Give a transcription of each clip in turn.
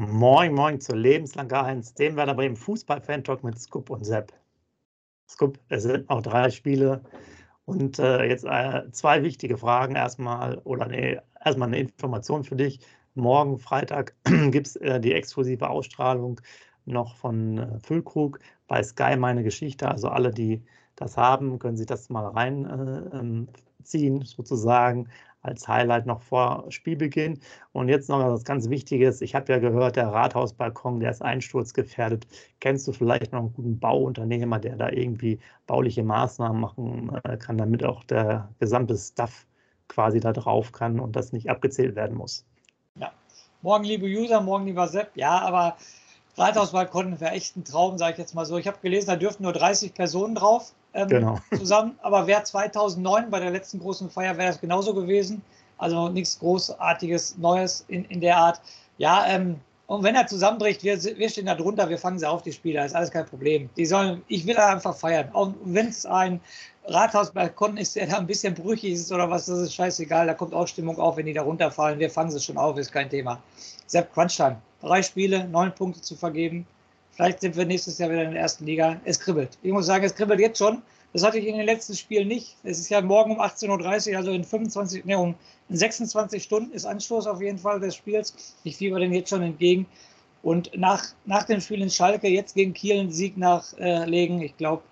Moin, moin zu Lebenslang Gar-Heinz, dem Werder Bremen Fußball-Fan-Talk mit Scoop und Sepp. Scoop, es sind noch drei Spiele und äh, jetzt äh, zwei wichtige Fragen erstmal, oder nee, erstmal eine Information für dich. Morgen, Freitag, gibt es äh, die exklusive Ausstrahlung noch von äh, Füllkrug bei Sky Meine Geschichte. Also alle, die das haben, können sich das mal reinziehen, äh, ähm, sozusagen als Highlight noch vor Spielbeginn. Und jetzt noch was ganz Wichtiges. Ich habe ja gehört, der Rathausbalkon, der ist einsturzgefährdet. Kennst du vielleicht noch einen guten Bauunternehmer, der da irgendwie bauliche Maßnahmen machen äh, kann, damit auch der gesamte Staff quasi da drauf kann und das nicht abgezählt werden muss? Ja. Morgen, liebe User, morgen, lieber Sepp. Ja, aber Rathausbalkon wäre echt ein Traum, sage ich jetzt mal so. Ich habe gelesen, da dürften nur 30 Personen drauf ähm, genau. zusammen. Aber wäre 2009 bei der letzten großen Feier wäre das genauso gewesen. Also nichts Großartiges, Neues in, in der Art. Ja, ähm, und wenn er zusammenbricht, wir, wir stehen da drunter, wir fangen sie auf, die Spieler, ist alles kein Problem. Die sollen, ich will einfach feiern. Auch wenn es ein Rathausbalkon ist, der da ein bisschen brüchig ist oder was, das ist scheißegal. Da kommt auch Stimmung auf, wenn die da runterfallen. Wir fangen sie schon auf, ist kein Thema. Sepp Crunchtime. Drei Spiele, neun Punkte zu vergeben. Vielleicht sind wir nächstes Jahr wieder in der ersten Liga. Es kribbelt. Ich muss sagen, es kribbelt jetzt schon. Das hatte ich in den letzten Spielen nicht. Es ist ja morgen um 18.30 Uhr, also in 25, ne, um 26 Stunden ist Anstoß auf jeden Fall des Spiels. Ich fieber den jetzt schon entgegen. Und nach, nach dem Spiel in Schalke, jetzt gegen Kiel einen Sieg nachlegen, ich glaube,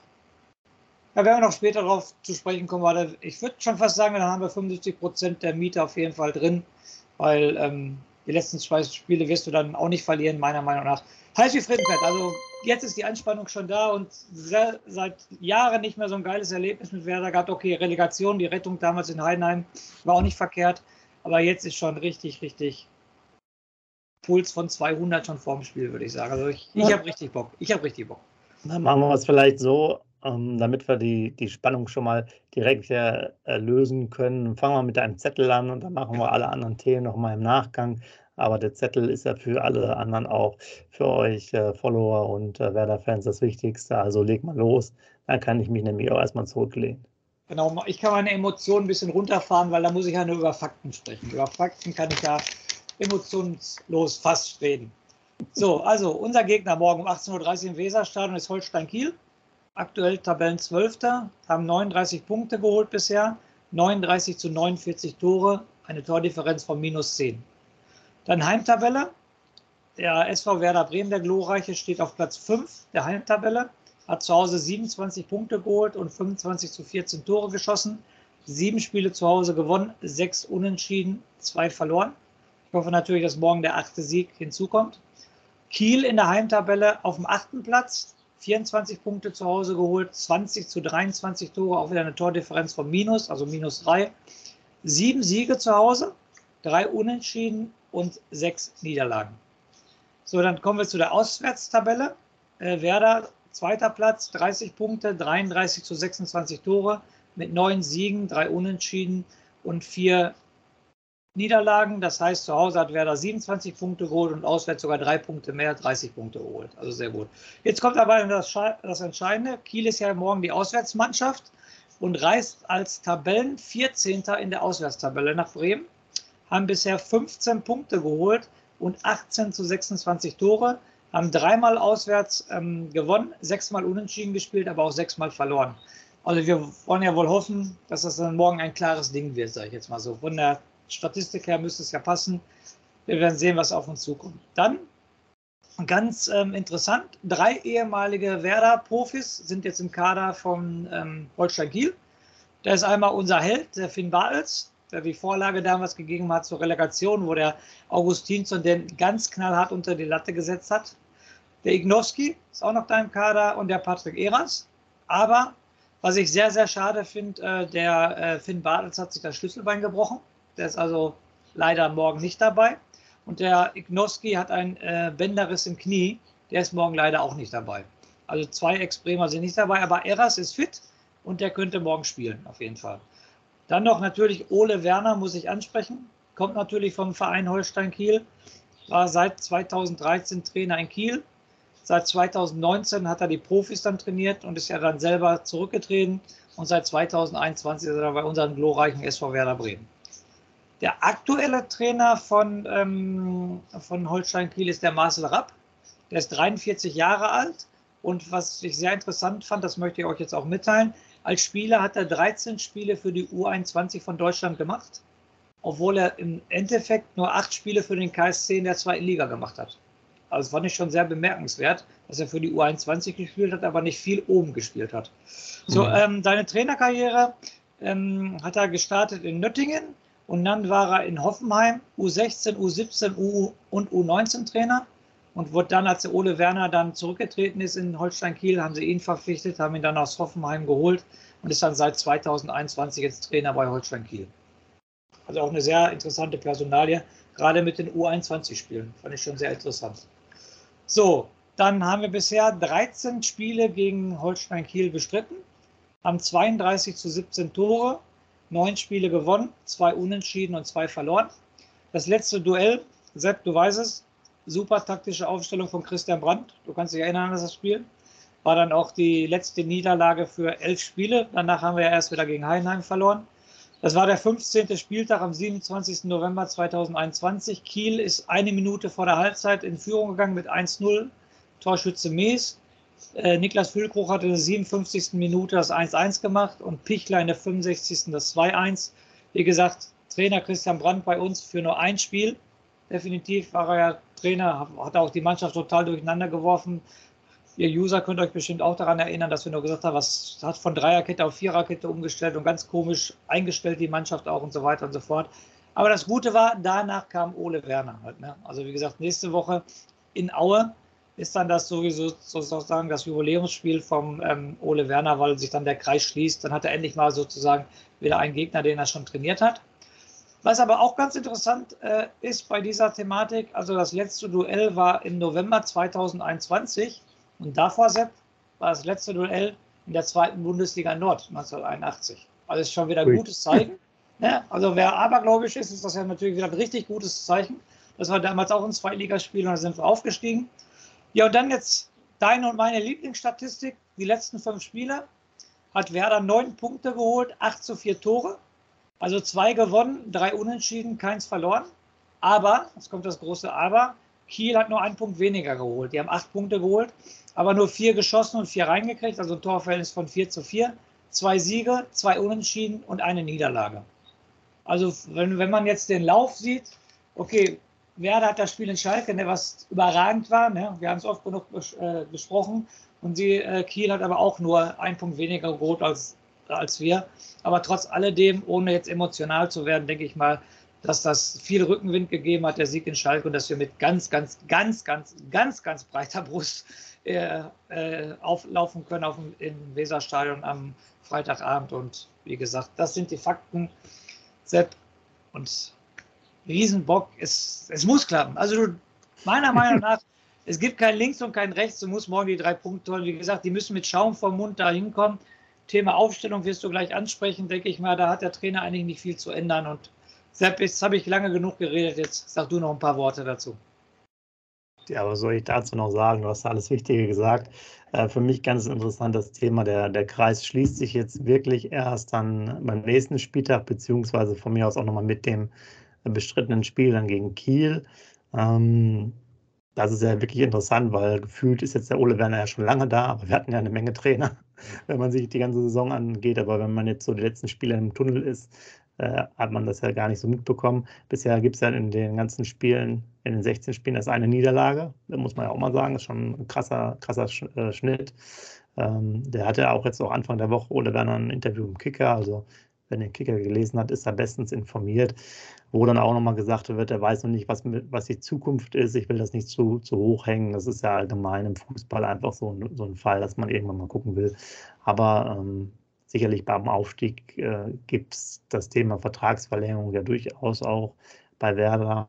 da werden wir noch später darauf zu sprechen kommen. Aber ich würde schon fast sagen, da haben wir 75 Prozent der Miete auf jeden Fall drin, weil ähm, die letzten zwei Spiele wirst du dann auch nicht verlieren, meiner Meinung nach. Heiß wie Frittenfett. Also jetzt ist die Anspannung schon da und sehr, seit Jahren nicht mehr so ein geiles Erlebnis mit Werder gehabt. Okay, Relegation, die Rettung damals in Heidenheim war auch nicht verkehrt. Aber jetzt ist schon richtig, richtig Puls von 200 schon vorm Spiel, würde ich sagen. Also ich, ich habe richtig Bock. Ich habe richtig Bock. Dann machen wir es vielleicht so, ähm, damit wir die, die Spannung schon mal direkt äh, lösen können. Fangen wir mit einem Zettel an und dann machen wir alle anderen Themen nochmal im Nachgang. Aber der Zettel ist ja für alle anderen auch, für euch äh, Follower und äh, Werder-Fans das Wichtigste. Also leg mal los, dann kann ich mich nämlich auch erstmal zurücklehnen. Genau, ich kann meine Emotionen ein bisschen runterfahren, weil da muss ich ja nur über Fakten sprechen. Über Fakten kann ich ja emotionslos fast reden. So, also unser Gegner morgen um 18.30 Uhr im Weserstadion ist Holstein Kiel. Aktuell Tabellen 12. haben 39 Punkte geholt bisher, 39 zu 49 Tore, eine Tordifferenz von minus 10. Dann Heimtabelle. Der SV Werder Bremen, der Glorreiche, steht auf Platz 5 der Heimtabelle, hat zu Hause 27 Punkte geholt und 25 zu 14 Tore geschossen. Sieben Spiele zu Hause gewonnen, sechs unentschieden, zwei verloren. Ich hoffe natürlich, dass morgen der achte Sieg hinzukommt. Kiel in der Heimtabelle auf dem achten Platz, 24 Punkte zu Hause geholt, 20 zu 23 Tore, auch wieder eine Tordifferenz von minus, also minus drei. Sieben Siege zu Hause, drei Unentschieden und sechs Niederlagen. So, dann kommen wir zu der Auswärtstabelle. Äh, Werder, zweiter Platz, 30 Punkte, 33 zu 26 Tore mit neun Siegen, drei Unentschieden und vier Niederlagen. Das heißt, zu Hause hat Werder 27 Punkte geholt und auswärts sogar drei Punkte mehr, 30 Punkte geholt. Also sehr gut. Jetzt kommt aber das, das Entscheidende. Kiel ist ja morgen die Auswärtsmannschaft und reist als Tabellen 14. in der Auswärtstabelle nach Bremen haben bisher 15 Punkte geholt und 18 zu 26 Tore, haben dreimal auswärts ähm, gewonnen, sechsmal unentschieden gespielt, aber auch sechsmal verloren. Also wir wollen ja wohl hoffen, dass das dann morgen ein klares Ding wird, sage ich jetzt mal so. Von der Statistik her müsste es ja passen. Wir werden sehen, was auf uns zukommt. Dann ganz ähm, interessant, drei ehemalige Werder-Profis sind jetzt im Kader von ähm, Holstein Kiel. Da ist einmal unser Held, der Finn Bartels, der die Vorlage damals gegeben hat zur Relegation, wo der Augustinsson den ganz knallhart unter die Latte gesetzt hat. Der Ignowski ist auch noch da im Kader und der Patrick Eras. Aber Was ich sehr, sehr schade finde, äh, der äh, Finn Bartels hat sich das Schlüsselbein gebrochen. Der ist also leider morgen nicht dabei. Und der Ignoski hat einen äh, Bänderriss im Knie. Der ist morgen leider auch nicht dabei. Also zwei Ex-Bremer sind nicht dabei, aber Eras ist fit und der könnte morgen spielen, auf jeden Fall. Dann noch natürlich Ole Werner, muss ich ansprechen. Kommt natürlich vom Verein Holstein Kiel. War seit 2013 Trainer in Kiel. Seit 2019 hat er die Profis dann trainiert und ist ja dann selber zurückgetreten. Und seit 2021 ist er bei unserem glorreichen SV Werder Bremen. Der aktuelle Trainer von, ähm, von Holstein Kiel ist der Marcel Rapp. Der ist 43 Jahre alt. Und was ich sehr interessant fand, das möchte ich euch jetzt auch mitteilen, als Spieler hat er 13 Spiele für die U21 von Deutschland gemacht, obwohl er im Endeffekt nur acht Spiele für den KSC in der zweiten Liga gemacht hat. Also fand ich schon sehr bemerkenswert, dass er für die U21 gespielt hat, aber nicht viel oben gespielt hat. So, mhm. ähm, seine Trainerkarriere ähm, hat er gestartet in Nöttingen und dann war er in Hoffenheim U16, U17 U und U19 Trainer und wurde dann, als der Ole Werner dann zurückgetreten ist in Holstein Kiel, haben sie ihn verpflichtet, haben ihn dann aus Hoffenheim geholt und ist dann seit 2021 jetzt Trainer bei Holstein Kiel. Also auch eine sehr interessante Personalie, gerade mit den U21-Spielen. Fand ich schon sehr interessant. So, dann haben wir bisher 13 Spiele gegen Holstein Kiel bestritten, haben 32 zu 17 Tore, neun Spiele gewonnen, zwei Unentschieden und zwei verloren. Das letzte Duell, Sepp, du weißt es, super taktische Aufstellung von Christian Brandt. Du kannst dich erinnern an das Spiel. War dann auch die letzte Niederlage für elf Spiele. Danach haben wir ja erst wieder gegen Heidenheim verloren. Das war der 15. Spieltag am 27. November 2021. Kiel ist eine Minute vor der Halbzeit in Führung gegangen mit 1-0. Torschütze Mees. Äh, Niklas Füllkrug hatte in der 57. Minute das 1-1 gemacht und Pichler in der 65. das 2-1. Wie gesagt, Trainer Christian Brandt bei uns für nur ein Spiel. Definitiv war er ja Trainer, hat auch die Mannschaft total durcheinander geworfen. Ihr User könnt euch bestimmt auch daran erinnern, dass wir nur gesagt haben, was hat von Dreierkette auf Viererkette umgestellt und ganz komisch eingestellt die Mannschaft auch und so weiter und so fort. Aber das Gute war, danach kam Ole Werner halt. Ne? Also wie gesagt, nächste Woche in Aue ist dann das sowieso sozusagen das Jubiläumsspiel vom ähm, Ole Werner, weil sich dann der Kreis schließt. Dann hat er endlich mal sozusagen wieder einen Gegner, den er schon trainiert hat. Was aber auch ganz interessant äh, ist bei dieser Thematik, also das letzte Duell war im November 2021 und davor, Sepp, war das letzte Duell in der zweiten Bundesliga Nord 1981. Also ist schon wieder ein gutes Zeichen. Ne? Also wer abergläubisch ist, ist das ja natürlich wieder ein richtig gutes Zeichen. Das war damals auch ein Zweitligaspiel und da sind wir aufgestiegen. Ja, und dann jetzt deine und meine Lieblingsstatistik. Die letzten fünf Spiele hat Werder neun Punkte geholt, acht zu vier Tore. Also zwei gewonnen, drei unentschieden, keins verloren. Aber, jetzt kommt das große Aber, Kiel hat nur einen Punkt weniger geholt. Die haben acht Punkte geholt, aber nur vier geschossen und vier reingekriegt, also ein Torverhältnis von vier zu vier. Zwei Siege, zwei Unentschieden und eine Niederlage. Also wenn, wenn man jetzt den Lauf sieht, okay, Werder hat das Spiel in Schalke, ne, was überragend war. Ne? Wir haben es oft genug äh, besprochen. Und sie, äh, Kiel hat aber auch nur einen Punkt weniger geholt als als wir. Aber trotz alledem, ohne jetzt emotional zu werden, denke ich mal, dass das viel Rückenwind gegeben hat, der Sieg in Schalke, und dass wir mit ganz, ganz, ganz, ganz, ganz, ganz breiter Brust äh, äh, auflaufen können auf im Weserstadion am Freitagabend. Und wie gesagt, das sind die Fakten. Sepp und Riesenbock, es, es muss klappen. Also meiner Meinung nach, es gibt kein Links und kein Rechts. Du musst morgen die drei Punkte holen. Wie gesagt, die müssen mit Schaum vom Mund da hinkommen. Thema Aufstellung wirst du gleich ansprechen, denke ich mal. Da hat der Trainer eigentlich nicht viel zu ändern. Und Sepp, jetzt habe ich lange genug geredet. Jetzt sag du noch ein paar Worte dazu. Ja, was soll ich dazu noch sagen? Du hast alles Wichtige gesagt. Äh, für mich ganz interessant das Thema. Der, der Kreis schließt sich jetzt wirklich erst dann beim nächsten Spieltag, beziehungsweise von mir aus auch nochmal mit dem bestrittenen Spiel dann gegen Kiel. Ähm, das ist ja wirklich interessant, weil gefühlt ist jetzt der Ole Werner ja schon lange da, aber wir hatten ja eine Menge Trainer, wenn man sich die ganze Saison angeht. Aber wenn man jetzt so die letzten Spiele im Tunnel ist, äh, hat man das ja gar nicht so mitbekommen. Bisher gibt es ja in den ganzen Spielen, in den 16 Spielen, das eine Niederlage. Da muss man ja auch mal sagen, das ist schon ein krasser, krasser äh, Schnitt. Ähm, der hatte auch jetzt auch Anfang der Woche Ole Werner ein Interview im Kicker. Also wenn den Kicker gelesen hat, ist er bestens informiert wo dann auch nochmal gesagt wird, er weiß noch nicht, was, was die Zukunft ist, ich will das nicht zu, zu hoch hängen. Das ist ja allgemein im Fußball einfach so, so ein Fall, dass man irgendwann mal gucken will. Aber ähm, sicherlich beim Aufstieg äh, gibt es das Thema Vertragsverlängerung ja durchaus auch bei Werder,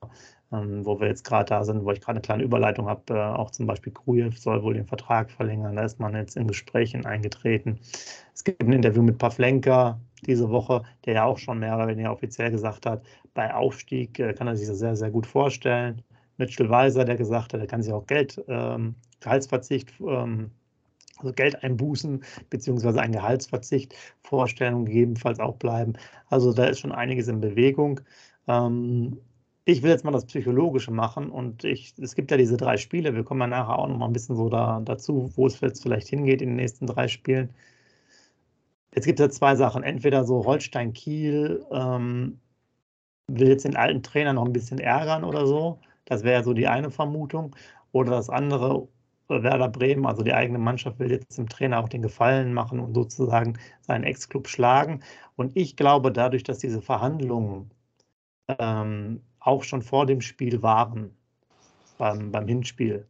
ähm, wo wir jetzt gerade da sind, wo ich gerade eine kleine Überleitung habe. Äh, auch zum Beispiel Krujew soll wohl den Vertrag verlängern. Da ist man jetzt in Gesprächen eingetreten. Es gibt ein Interview mit Pavlenka diese Woche, der ja auch schon mehr oder weniger offiziell gesagt hat, bei Aufstieg äh, kann er sich das sehr, sehr gut vorstellen. Mitchell Weiser, der gesagt hat, er kann sich auch Geld, ähm, Gehaltsverzicht ähm, also Geldeinbußen beziehungsweise ein Gehaltsverzicht Vorstellungen gegebenenfalls auch bleiben. Also da ist schon einiges in Bewegung. Ähm, ich will jetzt mal das Psychologische machen und ich, es gibt ja diese drei Spiele. Wir kommen ja nachher auch noch mal ein bisschen so da, dazu, wo es jetzt vielleicht hingeht in den nächsten drei Spielen. Jetzt gibt es ja zwei Sachen. Entweder so Holstein-Kiel ähm, will jetzt den alten Trainer noch ein bisschen ärgern oder so. Das wäre so die eine Vermutung. Oder das andere, Werder Bremen, also die eigene Mannschaft, will jetzt dem Trainer auch den Gefallen machen und sozusagen seinen Ex-Club schlagen. Und ich glaube, dadurch, dass diese Verhandlungen ähm, auch schon vor dem Spiel waren, beim, beim Hinspiel,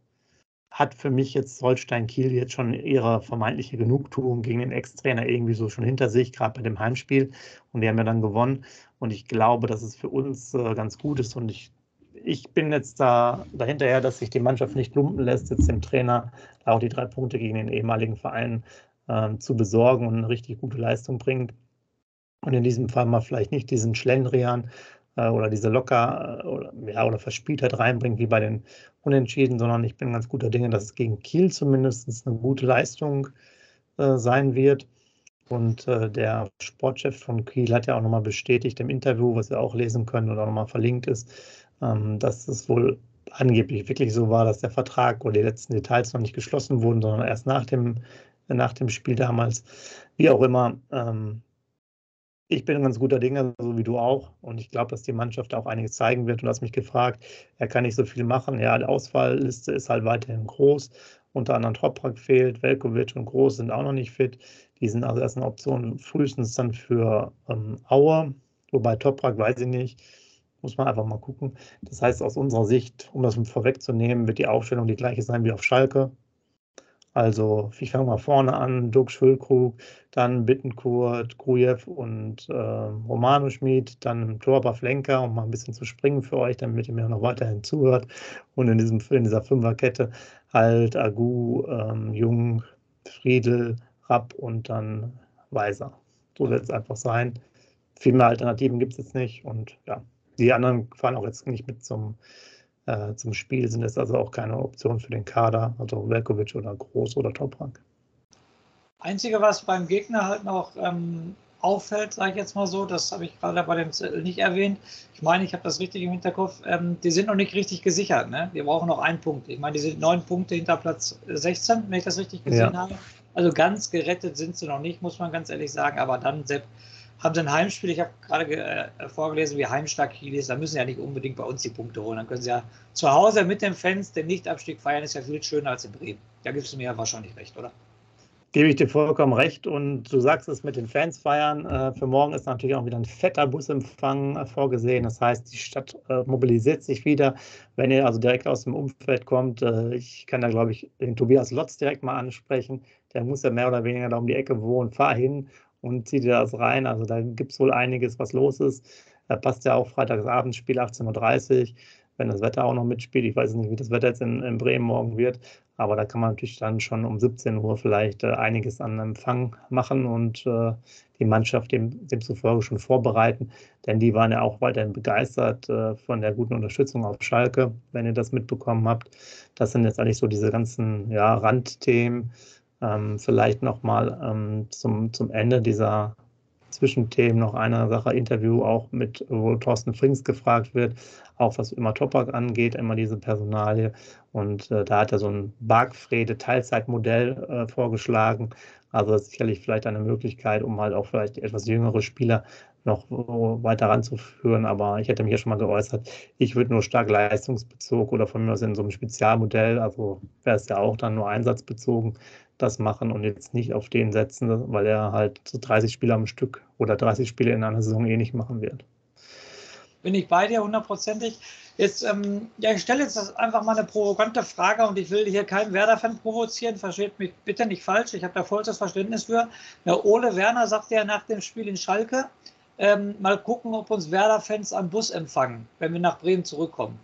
hat für mich jetzt Holstein Kiel jetzt schon ihre vermeintliche Genugtuung gegen den Ex-Trainer irgendwie so schon hinter sich, gerade bei dem Heimspiel. Und die haben ja dann gewonnen. Und ich glaube, dass es für uns äh, ganz gut ist. Und ich ich bin jetzt da dahinterher, dass sich die Mannschaft nicht lumpen lässt, jetzt dem Trainer auch die drei Punkte gegen den ehemaligen Verein äh, zu besorgen und eine richtig gute Leistung bringt. Und in diesem Fall mal vielleicht nicht diesen Schlendrian oder diese locker äh, oder, ja, oder Verspieltheit reinbringt wie bei den Unentschieden, sondern ich bin ganz guter Dinge, dass es gegen Kiel zumindest eine gute Leistung äh, sein wird. Und äh, der Sportchef von Kiel hat ja auch nochmal bestätigt im Interview, was wir auch lesen können auch nochmal verlinkt ist, ähm, dass es wohl angeblich wirklich so war, dass der Vertrag oder die letzten Details noch nicht geschlossen wurden, sondern erst nach dem, nach dem Spiel damals. Wie auch immer, ähm, ich bin ein ganz guter Dinge, so wie du auch. Und ich glaube, dass die Mannschaft auch einiges zeigen wird. Und du hast mich gefragt, er kann nicht so viel machen. Ja, die Auswahlliste ist halt weiterhin groß. Unter anderem Toprak fehlt, Velkovic und Groß sind auch noch nicht fit. Die sind also erst eine Option frühestens dann für ähm, Auer. Wobei Toprak weiß ich nicht. Muss man einfach mal gucken. Das heißt, aus unserer Sicht, um das vorwegzunehmen, wird die Aufstellung die gleiche sein wie auf Schalke. Also, ich fange mal vorne an: Dux, Füllkrug, dann Bittenkurt, Grujew und äh, Romano Schmid, dann im Tor Flenker, um mal ein bisschen zu springen für euch, damit ihr mir noch weiterhin zuhört. Und in, diesem, in dieser Fünferkette halt Agu, ähm, Jung, Friedel, Rapp und dann Weiser. So wird es einfach sein. Viel mehr Alternativen gibt es jetzt nicht und ja. Die anderen fahren auch jetzt nicht mit zum, äh, zum Spiel, sind jetzt also auch keine Option für den Kader, also Velkovic oder Groß oder Toprank. Einzige, was beim Gegner halt noch ähm, auffällt, sage ich jetzt mal so, das habe ich gerade bei dem Zettel nicht erwähnt. Ich meine, ich habe das richtig im Hinterkopf. Ähm, die sind noch nicht richtig gesichert. Ne? Wir brauchen noch einen Punkt. Ich meine, die sind neun Punkte hinter Platz 16, wenn ich das richtig gesehen ja. habe. Also ganz gerettet sind sie noch nicht, muss man ganz ehrlich sagen. Aber dann, Sepp, haben sie ein Heimspiel, ich habe gerade äh, vorgelesen, wie heimstark Kiel ist, da müssen sie ja nicht unbedingt bei uns die Punkte holen. Dann können sie ja zu Hause mit den Fans den Nichtabstieg feiern, ist ja viel schöner als in Bremen. Da gibst du mir ja wahrscheinlich recht, oder? Gebe ich dir vollkommen recht. Und du sagst es mit den Fans feiern. Äh, für morgen ist natürlich auch wieder ein fetter Busempfang äh, vorgesehen. Das heißt, die Stadt äh, mobilisiert sich wieder. Wenn ihr also direkt aus dem Umfeld kommt, äh, ich kann da, glaube ich, den Tobias Lotz direkt mal ansprechen. Der muss ja mehr oder weniger da um die Ecke wohnen. Fahr hin und zieht dir das rein. Also da gibt es wohl einiges, was los ist. Da passt ja auch Freitagsabend, Spiel 18.30 Uhr, wenn das Wetter auch noch mitspielt. Ich weiß nicht, wie das Wetter jetzt in, in Bremen morgen wird, aber da kann man natürlich dann schon um 17 Uhr vielleicht äh, einiges an Empfang machen und äh, die Mannschaft dem, demzufolge schon vorbereiten. Denn die waren ja auch weiterhin begeistert äh, von der guten Unterstützung auf Schalke, wenn ihr das mitbekommen habt. Das sind jetzt eigentlich so diese ganzen ja, Randthemen ähm, vielleicht nochmal ähm, zum, zum Ende dieser Zwischenthemen noch eine Sache, Interview auch mit, wo Thorsten Frings gefragt wird, auch was immer Topak angeht, immer diese Personalie. Und äh, da hat er so ein Bargfrede Teilzeitmodell äh, vorgeschlagen. Also das ist sicherlich vielleicht eine Möglichkeit, um halt auch vielleicht etwas jüngere Spieler noch weiter ranzuführen. Aber ich hätte mich ja schon mal geäußert, ich würde nur stark leistungsbezogen oder von mir aus in so einem Spezialmodell, also wäre es ja auch dann nur einsatzbezogen, das machen und jetzt nicht auf den setzen, weil er halt so 30 Spiele am Stück oder 30 Spiele in einer Saison eh nicht machen wird. bin ich bei dir hundertprozentig. Jetzt, ähm, ja, ich stelle jetzt einfach mal eine provokante Frage und ich will hier keinen Werder-Fan provozieren. Versteht mich bitte nicht falsch. Ich habe da vollstes Verständnis für. Der Ole Werner sagte ja nach dem Spiel in Schalke, ähm, mal gucken, ob uns Werder-Fans am Bus empfangen, wenn wir nach Bremen zurückkommen.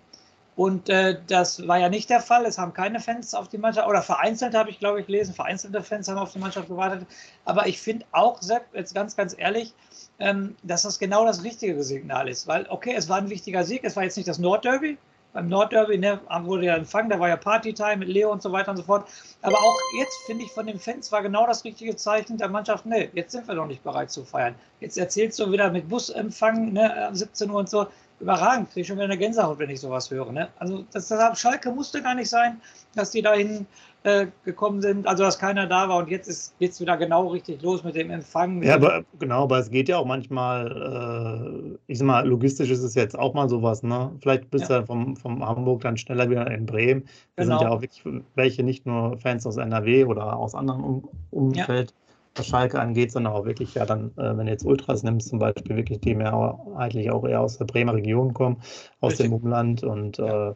Und äh, das war ja nicht der Fall. Es haben keine Fans auf die Mannschaft, oder vereinzelt habe ich, glaube ich, gelesen, vereinzelte Fans haben auf die Mannschaft gewartet. Aber ich finde auch, Sepp, jetzt ganz, ganz ehrlich, ähm, dass das genau das richtige Signal ist. Weil, okay, es war ein wichtiger Sieg, es war jetzt nicht das Nordderby. Beim Nordderby ne, wurde ja empfangen, da war ja Partytime mit Leo und so weiter und so fort. Aber auch jetzt finde ich von den Fans war genau das richtige Zeichen der Mannschaft. Ne, jetzt sind wir noch nicht bereit zu feiern. Jetzt erzählst du wieder mit Busempfang, ne, 17 Uhr und so überragend. Kriege ich schon wieder eine Gänsehaut, wenn ich sowas höre. Ne? Also das, das, Schalke musste gar nicht sein, dass die dahin äh, gekommen sind, also dass keiner da war und jetzt ist jetzt wieder genau richtig los mit dem Empfang. Ja, aber genau, aber es geht ja auch manchmal, äh, ich sag mal, logistisch ist es jetzt auch mal sowas, ne? Vielleicht bist ja. du vom, vom Hamburg dann schneller wieder in Bremen. Da genau. sind ja auch wirklich welche, nicht nur Fans aus NRW oder aus anderen um Umfeld. Ja was Schalke angeht, sondern auch wirklich, ja, dann, äh, wenn du jetzt Ultras nimmst, zum Beispiel wirklich, die mehrheitlich auch eher aus der Bremer Region kommen, aus Richtig. dem Umland und ja. Äh,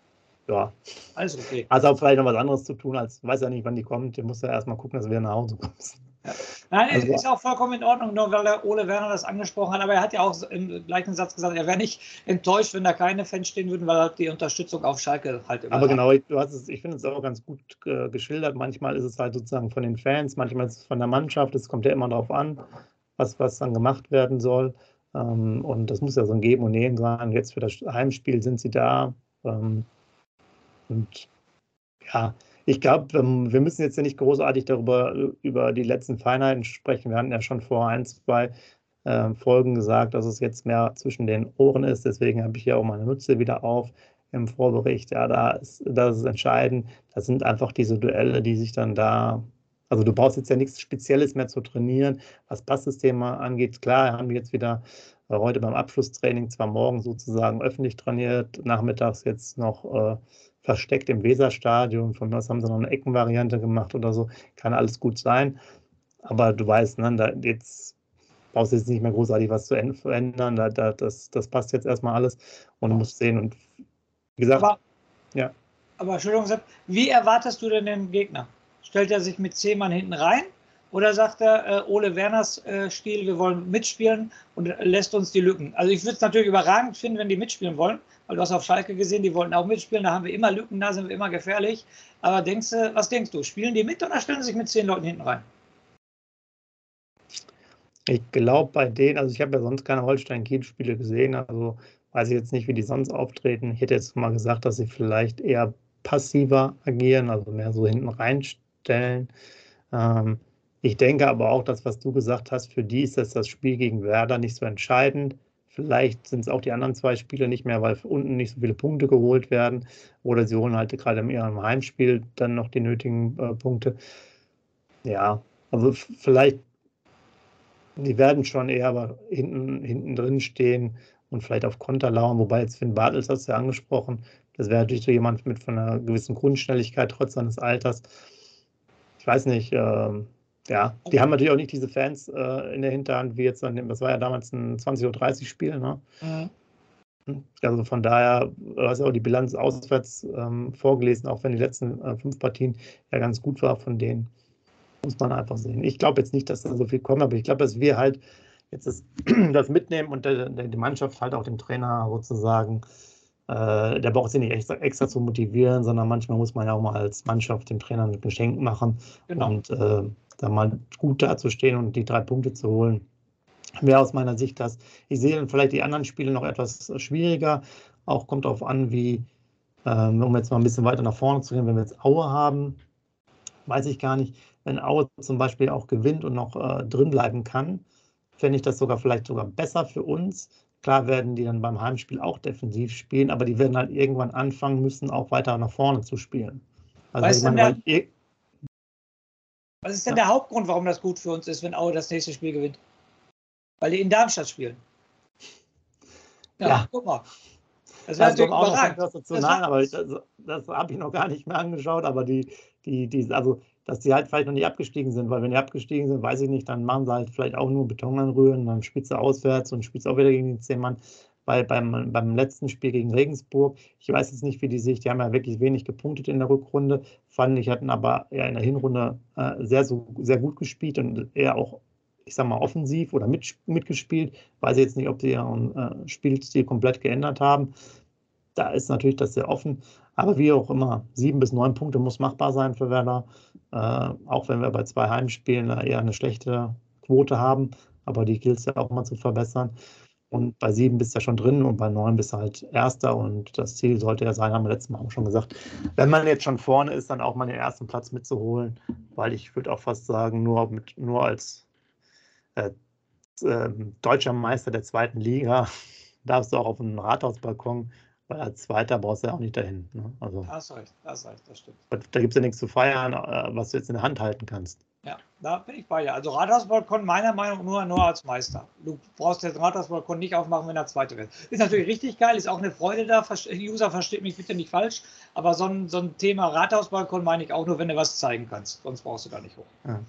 ja. Also okay. Also auch vielleicht noch was anderes zu tun, als weiß ja nicht, wann die kommt. Du musst ja erstmal gucken, dass wir nach Hause kommen. Ja. Nein, also, ist auch vollkommen in Ordnung, nur weil der Ole Werner das angesprochen hat. Aber er hat ja auch im gleichen Satz gesagt, er wäre nicht enttäuscht, wenn da keine Fans stehen würden, weil halt die Unterstützung auf Schalke halt immer. Aber genau, ich, du hast es, ich finde es auch ganz gut äh, geschildert. Manchmal ist es halt sozusagen von den Fans, manchmal ist es von der Mannschaft. Es kommt ja immer darauf an, was, was dann gemacht werden soll. Ähm, und das muss ja so ein Geben und Nehmen sein. Jetzt für das Heimspiel sind sie da. Ähm, und ja, ich glaube, ähm, wir müssen jetzt ja nicht großartig darüber über die letzten Feinheiten sprechen. Wir hatten ja schon vor ein, zwei äh, Folgen gesagt, dass es jetzt mehr zwischen den Ohren ist. Deswegen habe ich ja auch meine Mütze wieder auf im Vorbericht. Ja, da ist, das ist entscheidend. Das sind einfach diese Duelle, die sich dann da. Also du brauchst jetzt ja nichts Spezielles mehr zu trainieren, was Passsysteme angeht. Klar, haben wir jetzt wieder äh, heute beim Abschlusstraining zwar morgen sozusagen öffentlich trainiert, nachmittags jetzt noch äh, versteckt im Weserstadion. Von was haben sie noch eine Eckenvariante gemacht oder so. Kann alles gut sein. Aber du weißt, ne, da jetzt brauchst du jetzt nicht mehr großartig was zu verändern. Da, da, das, das passt jetzt erstmal alles und du musst sehen. Und wie gesagt, aber, ja. Aber Entschuldigung, wie erwartest du denn den Gegner? Stellt er sich mit zehn Mann hinten rein oder sagt er, äh, Ole Werners äh, Stil, wir wollen mitspielen und lässt uns die Lücken? Also ich würde es natürlich überragend finden, wenn die mitspielen wollen, weil du hast auf Schalke gesehen, die wollten auch mitspielen, da haben wir immer Lücken, da sind wir immer gefährlich. Aber denkst du, was denkst du? Spielen die mit oder stellen sie sich mit zehn Leuten hinten rein? Ich glaube bei denen, also ich habe ja sonst keine Holstein-Kiel-Spiele gesehen, also weiß ich jetzt nicht, wie die sonst auftreten. Ich hätte jetzt mal gesagt, dass sie vielleicht eher passiver agieren, also mehr so hinten reinstellen. Ähm, ich denke aber auch, dass, was du gesagt hast, für die ist das, das Spiel gegen Werder nicht so entscheidend. Vielleicht sind es auch die anderen zwei Spiele nicht mehr, weil unten nicht so viele Punkte geholt werden. Oder sie holen halt gerade in ihrem Heimspiel dann noch die nötigen äh, Punkte. Ja, also vielleicht, die werden schon eher aber hinten, hinten drin stehen und vielleicht auf Konter lauern. Wobei jetzt Finn Bartels hast du ja angesprochen. Das wäre natürlich so jemand mit von einer gewissen Grundschnelligkeit trotz seines Alters. Ich weiß nicht, äh, ja, die haben natürlich auch nicht diese Fans äh, in der Hinterhand, wie jetzt, das war ja damals ein 20.30 Uhr Spiel. Ne? Mhm. Also von daher, du hast ja auch die Bilanz auswärts ähm, vorgelesen, auch wenn die letzten äh, fünf Partien ja ganz gut war von denen. Muss man einfach sehen. Ich glaube jetzt nicht, dass da so viel kommt, aber ich glaube, dass wir halt jetzt das, das mitnehmen und der, der, die Mannschaft halt auch den Trainer sozusagen, äh, der braucht sie nicht extra, extra, zu motivieren, sondern manchmal muss man ja auch mal als Mannschaft dem Trainer ein Geschenk machen. Genau. Und äh, da mal gut dazustehen und die drei Punkte zu holen. Wäre aus meiner Sicht das. Ich sehe vielleicht die anderen Spiele noch etwas schwieriger. Auch kommt darauf an, wie, ähm, um jetzt mal ein bisschen weiter nach vorne zu gehen, wenn wir jetzt Aue haben, weiß ich gar nicht. Wenn Aue zum Beispiel auch gewinnt und noch äh, drin bleiben kann, fände ich das sogar vielleicht sogar besser für uns. Klar werden die dann beim Heimspiel auch defensiv spielen, aber die werden halt irgendwann anfangen müssen, auch weiter nach vorne zu spielen. Also weißt ich meine, weil, was ist denn der Hauptgrund, warum das gut für uns ist, wenn Aue das nächste Spiel gewinnt? Weil die in Darmstadt spielen. Ja, ja. guck mal. Das. Das dazu, nein, aber das, das habe ich noch gar nicht mehr angeschaut, aber die, die, die, also, dass die halt vielleicht noch nicht abgestiegen sind, weil wenn die abgestiegen sind, weiß ich nicht, dann machen sie halt vielleicht auch nur Beton anrühren, dann spielst du auswärts und spielst auch wieder gegen den Zehn Mann. Bei, beim, beim letzten Spiel gegen Regensburg. Ich weiß jetzt nicht, wie die sich, die haben ja wirklich wenig gepunktet in der Rückrunde, fand ich, hatten aber ja in der Hinrunde äh, sehr, so, sehr gut gespielt und eher auch, ich sag mal, offensiv oder mit, mitgespielt. Weiß jetzt nicht, ob sie ihren äh, Spielstil komplett geändert haben. Da ist natürlich das sehr offen. Aber wie auch immer, sieben bis neun Punkte muss machbar sein für Werder. Äh, auch wenn wir bei zwei Heimspielen eher eine schlechte Quote haben. Aber die gilt es ja auch mal zu verbessern. Und bei sieben bist du ja schon drin und bei neun bist du halt Erster. Und das Ziel sollte ja sein, haben wir letztes Mal auch schon gesagt, wenn man jetzt schon vorne ist, dann auch mal den ersten Platz mitzuholen. Weil ich würde auch fast sagen, nur, mit, nur als äh, äh, deutscher Meister der zweiten Liga darfst du auch auf einen Rathausbalkon, weil als Zweiter brauchst du ja auch nicht dahin. Ne? Also, das recht, das recht, das stimmt. Da gibt es ja nichts zu feiern, äh, was du jetzt in der Hand halten kannst. Ja, da bin ich bei dir. Also Rathausbalkon meiner Meinung nach nur, nur als Meister. Du brauchst den Rathausbalkon nicht aufmachen, wenn er Zweite wird. Ist natürlich richtig geil, ist auch eine Freude da. User versteht mich bitte nicht falsch, aber so ein, so ein Thema Rathausbalkon meine ich auch nur, wenn du was zeigen kannst. Sonst brauchst du da nicht hoch. Ja.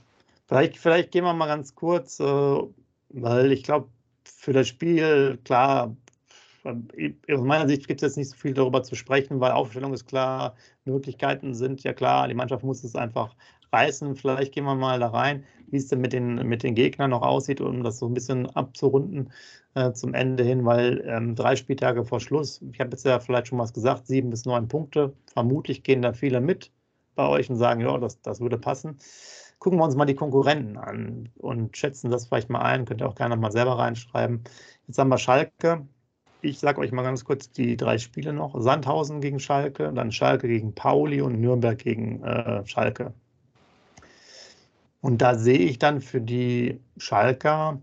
Vielleicht, vielleicht gehen wir mal ganz kurz, äh, weil ich glaube, für das Spiel, klar, aus meiner Sicht gibt es jetzt nicht so viel darüber zu sprechen, weil Aufstellung ist klar, Möglichkeiten sind ja klar, die Mannschaft muss es einfach reißen. Vielleicht gehen wir mal da rein, wie es denn mit den, mit den Gegnern noch aussieht, um das so ein bisschen abzurunden äh, zum Ende hin, weil ähm, drei Spieltage vor Schluss, ich habe jetzt ja vielleicht schon was gesagt, sieben bis neun Punkte. Vermutlich gehen da viele mit bei euch und sagen, ja, das, das würde passen. Gucken wir uns mal die Konkurrenten an und schätzen das vielleicht mal ein. Könnt ihr auch gerne mal selber reinschreiben. Jetzt haben wir Schalke. Ich sage euch mal ganz kurz die drei Spiele noch. Sandhausen gegen Schalke, dann Schalke gegen Pauli und Nürnberg gegen äh, Schalke. Und da sehe ich dann für die Schalker,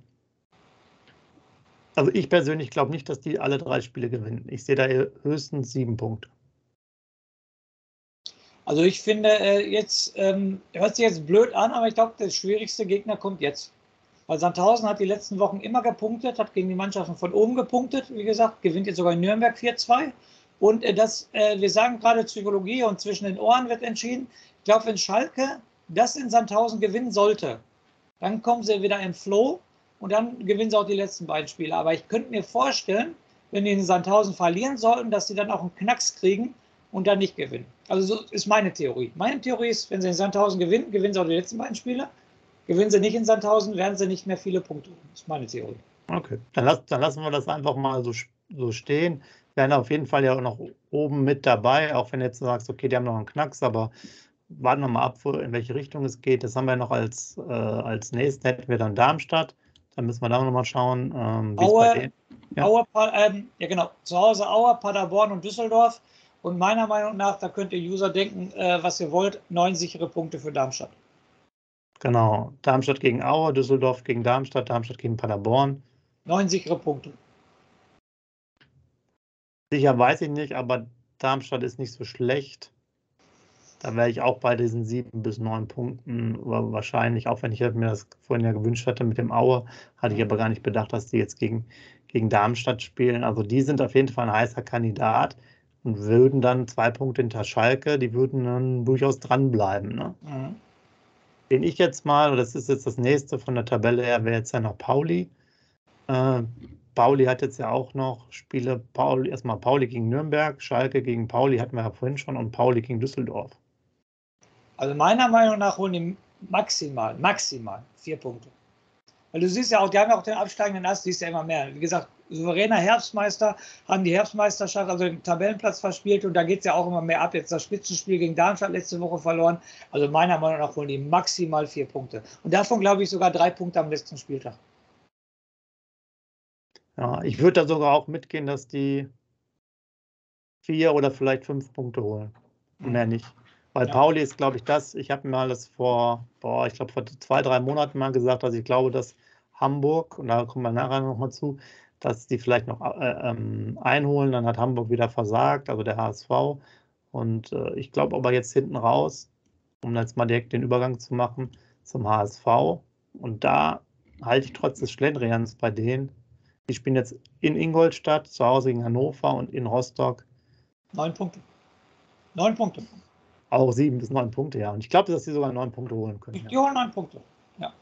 also ich persönlich glaube nicht, dass die alle drei Spiele gewinnen. Ich sehe da höchstens sieben Punkte. Also ich finde äh, jetzt, ähm, hört sich jetzt blöd an, aber ich glaube, der schwierigste Gegner kommt jetzt. Weil Sandhausen hat die letzten Wochen immer gepunktet, hat gegen die Mannschaften von oben gepunktet, wie gesagt, gewinnt jetzt sogar in Nürnberg 4-2. Und äh, das, äh, wir sagen gerade Psychologie und zwischen den Ohren wird entschieden. Ich glaube, wenn Schalke das in Sandhausen gewinnen sollte, dann kommen sie wieder im Flow und dann gewinnen sie auch die letzten beiden Spiele. Aber ich könnte mir vorstellen, wenn die in Sandhausen verlieren sollten, dass sie dann auch einen Knacks kriegen und dann nicht gewinnen. Also so ist meine Theorie. Meine Theorie ist, wenn sie in Sandhausen gewinnen, gewinnen sie auch die letzten beiden Spiele. Gewinnen sie nicht in Sandhausen, werden sie nicht mehr viele Punkte. Das ist meine Theorie. Okay, dann, lass, dann lassen wir das einfach mal so, so stehen. Werden auf jeden Fall ja auch noch oben mit dabei, auch wenn du jetzt sagst, okay, die haben noch einen Knacks, aber warten wir mal ab, in welche Richtung es geht. Das haben wir noch als, äh, als nächstes, hätten wir dann Darmstadt. Dann müssen wir da noch mal schauen, ähm, denen. Ja. Aue, ähm, ja genau, zu Hause Aue, Paderborn und Düsseldorf. Und meiner Meinung nach, da könnt ihr User denken, äh, was ihr wollt, neun sichere Punkte für Darmstadt. Genau, Darmstadt gegen Aue, Düsseldorf gegen Darmstadt, Darmstadt gegen Paderborn. Neun sichere Punkte. Sicher weiß ich nicht, aber Darmstadt ist nicht so schlecht. Da wäre ich auch bei diesen sieben bis neun Punkten wahrscheinlich, auch wenn ich mir das vorhin ja gewünscht hatte mit dem Aue, hatte ich aber gar nicht bedacht, dass die jetzt gegen, gegen Darmstadt spielen. Also die sind auf jeden Fall ein heißer Kandidat und würden dann zwei Punkte hinter Schalke, die würden dann durchaus dranbleiben. Ne? Mhm. Den ich jetzt mal, das ist jetzt das nächste von der Tabelle her, wäre jetzt ja noch Pauli. Äh, Pauli hat jetzt ja auch noch Spiele, Pauli, erstmal Pauli gegen Nürnberg, Schalke gegen Pauli hatten wir ja vorhin schon und Pauli gegen Düsseldorf. Also meiner Meinung nach holen die maximal, maximal vier Punkte. Weil du siehst ja auch, die haben ja auch den absteigenden Ast, siehst ja immer mehr. Wie gesagt, souveräner Herbstmeister, haben die Herbstmeisterschaft, also den Tabellenplatz verspielt und da geht es ja auch immer mehr ab. Jetzt das Spitzenspiel gegen Darmstadt letzte Woche verloren. Also meiner Meinung nach holen die maximal vier Punkte. Und davon glaube ich sogar drei Punkte am letzten Spieltag. Ja, ich würde da sogar auch mitgehen, dass die vier oder vielleicht fünf Punkte holen. Mehr mhm. nicht. Weil ja. Pauli ist, glaube ich, das, ich habe mir das vor, boah, ich glaube, vor zwei, drei Monaten mal gesagt, dass ich glaube, dass Hamburg, und da kommen wir nachher nochmal zu, dass die vielleicht noch äh, ähm, einholen. Dann hat Hamburg wieder versagt, also der HSV. Und äh, ich glaube aber jetzt hinten raus, um jetzt mal direkt den Übergang zu machen zum HSV. Und da halte ich trotz des Schlendrians bei denen. Die spielen jetzt in Ingolstadt, zu Hause gegen Hannover und in Rostock. Neun Punkte. Neun Punkte. Auch sieben bis neun Punkte, ja. Und ich glaube, dass sie sogar neun Punkte holen können. Die ja. holen neun Punkte, ja.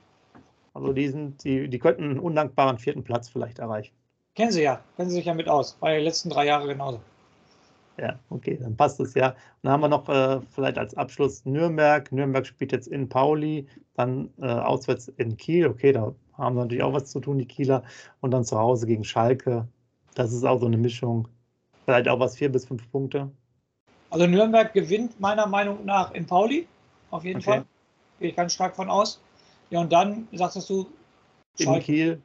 Also die, sind, die, die könnten einen undankbaren vierten Platz vielleicht erreichen. Kennen Sie ja, kennen Sie sich ja mit aus. War ja die letzten drei Jahre genauso. Ja, okay, dann passt es ja. Dann haben wir noch äh, vielleicht als Abschluss Nürnberg. Nürnberg spielt jetzt in Pauli, dann äh, auswärts in Kiel. Okay, da haben wir natürlich auch was zu tun, die Kieler. Und dann zu Hause gegen Schalke. Das ist auch so eine Mischung. Vielleicht auch was, vier bis fünf Punkte. Also Nürnberg gewinnt meiner Meinung nach in Pauli. Auf jeden okay. Fall. Gehe ich ganz stark von aus. Ja, und dann sagtest du Schalke. In Kiel.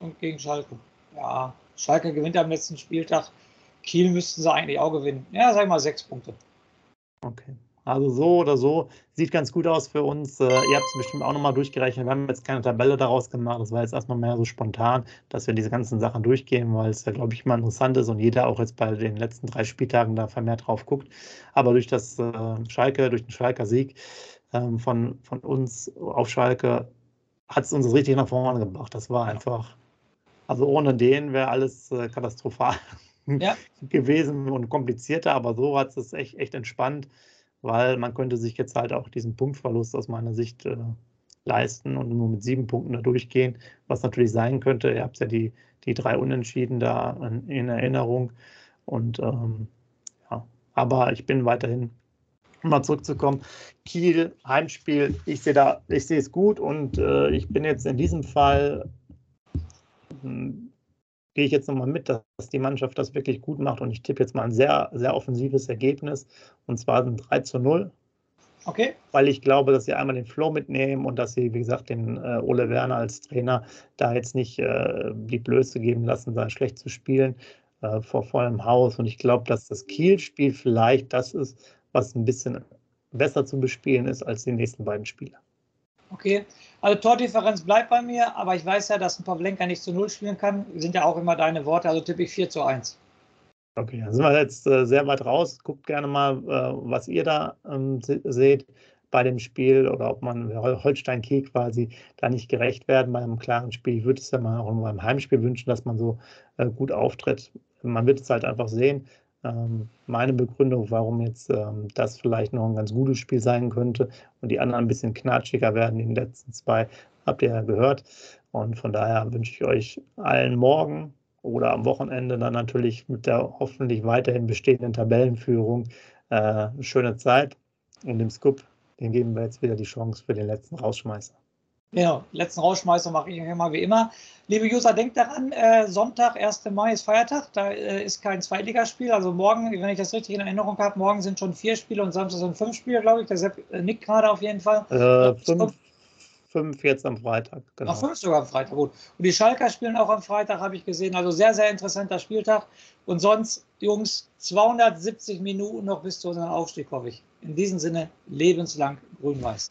Und gegen Schalke. Ja, Schalke gewinnt am letzten Spieltag. Kiel müssten sie eigentlich auch gewinnen. Ja, sag mal sechs Punkte. Okay. Also so oder so, sieht ganz gut aus für uns. Äh, ihr habt es bestimmt auch nochmal durchgerechnet. Wir haben jetzt keine Tabelle daraus gemacht. Das war jetzt erstmal mehr so spontan, dass wir diese ganzen Sachen durchgehen, weil es ja, glaube ich, mal interessant ist und jeder auch jetzt bei den letzten drei Spieltagen da vermehrt drauf guckt. Aber durch das äh, Schalke, durch den Schalker Sieg ähm, von, von uns auf Schalke hat es uns richtig nach vorne gebracht. Das war einfach, also ohne den wäre alles äh, katastrophal ja. gewesen und komplizierter, aber so hat es echt, echt entspannt, weil man könnte sich jetzt halt auch diesen Punktverlust aus meiner Sicht äh, leisten und nur mit sieben Punkten da durchgehen, was natürlich sein könnte. Ihr habt ja die, die drei Unentschieden da in, in Erinnerung und ähm, ja, aber ich bin weiterhin um mal zurückzukommen, Kiel, Heimspiel, ich sehe da, ich sehe es gut und äh, ich bin jetzt in diesem Fall, hm, gehe ich jetzt nochmal mit, dass die Mannschaft das wirklich gut macht und ich tippe jetzt mal ein sehr, sehr offensives Ergebnis und zwar ein 3 zu 0. Okay. Weil ich glaube, dass sie einmal den Flow mitnehmen und dass sie, wie gesagt, den äh, Ole Werner als Trainer da jetzt nicht äh, die Blöße geben lassen, da schlecht zu spielen äh, vor vollem Haus. Und ich glaube, dass das Kiel-Spiel vielleicht das ist, was ein bisschen besser zu bespielen ist als die nächsten beiden Spiele. Okay, also Tordifferenz bleibt bei mir, aber ich weiß ja, dass ein Pavlenka nicht zu Null spielen kann. Sind ja auch immer deine Worte, also tippe ich 4 zu 1. Okay, dann sind wir jetzt äh, sehr weit raus. Guckt gerne mal, äh, was ihr da ähm, seht bei dem Spiel oder ob man Holstein Kiel quasi da nicht gerecht werden bei einem klaren Spiel. Ich würde es ja mal auch beim Heimspiel wünschen, dass man so äh, gut auftritt. Man wird es halt einfach sehen ähm, meine Begründung, warum jetzt ähm, das vielleicht noch ein ganz gutes Spiel sein könnte und die anderen ein bisschen knatschiger werden, die letzten zwei, habt ihr ja gehört. Und von daher wünsche ich euch allen morgen oder am Wochenende dann natürlich mit der hoffentlich weiterhin bestehenden Tabellenführung äh, eine schöne Zeit. Und dem Scoop, den geben wir jetzt wieder die Chance für den letzten Rausschmeißer. Genau, letzten Rausschmeißer mache ich immer wie immer. Liebe User, denkt daran, äh, Sonntag, 1. Mai ist Feiertag, da äh, ist kein Zweitligaspiel. Also morgen, wenn ich das richtig in Erinnerung habe, morgen sind schon vier Spiele und Samstag sind fünf Spiele, glaube ich. Der Sepp äh, nickt gerade auf jeden Fall. Äh, fünf, fünf jetzt am Freitag, genau. Ach, fünf sogar am Freitag, gut. Und die Schalker spielen auch am Freitag, habe ich gesehen. Also sehr, sehr interessanter Spieltag. Und sonst, Jungs, 270 Minuten noch bis zu unserem Aufstieg, hoffe ich. In diesem Sinne, lebenslang grün-weiß.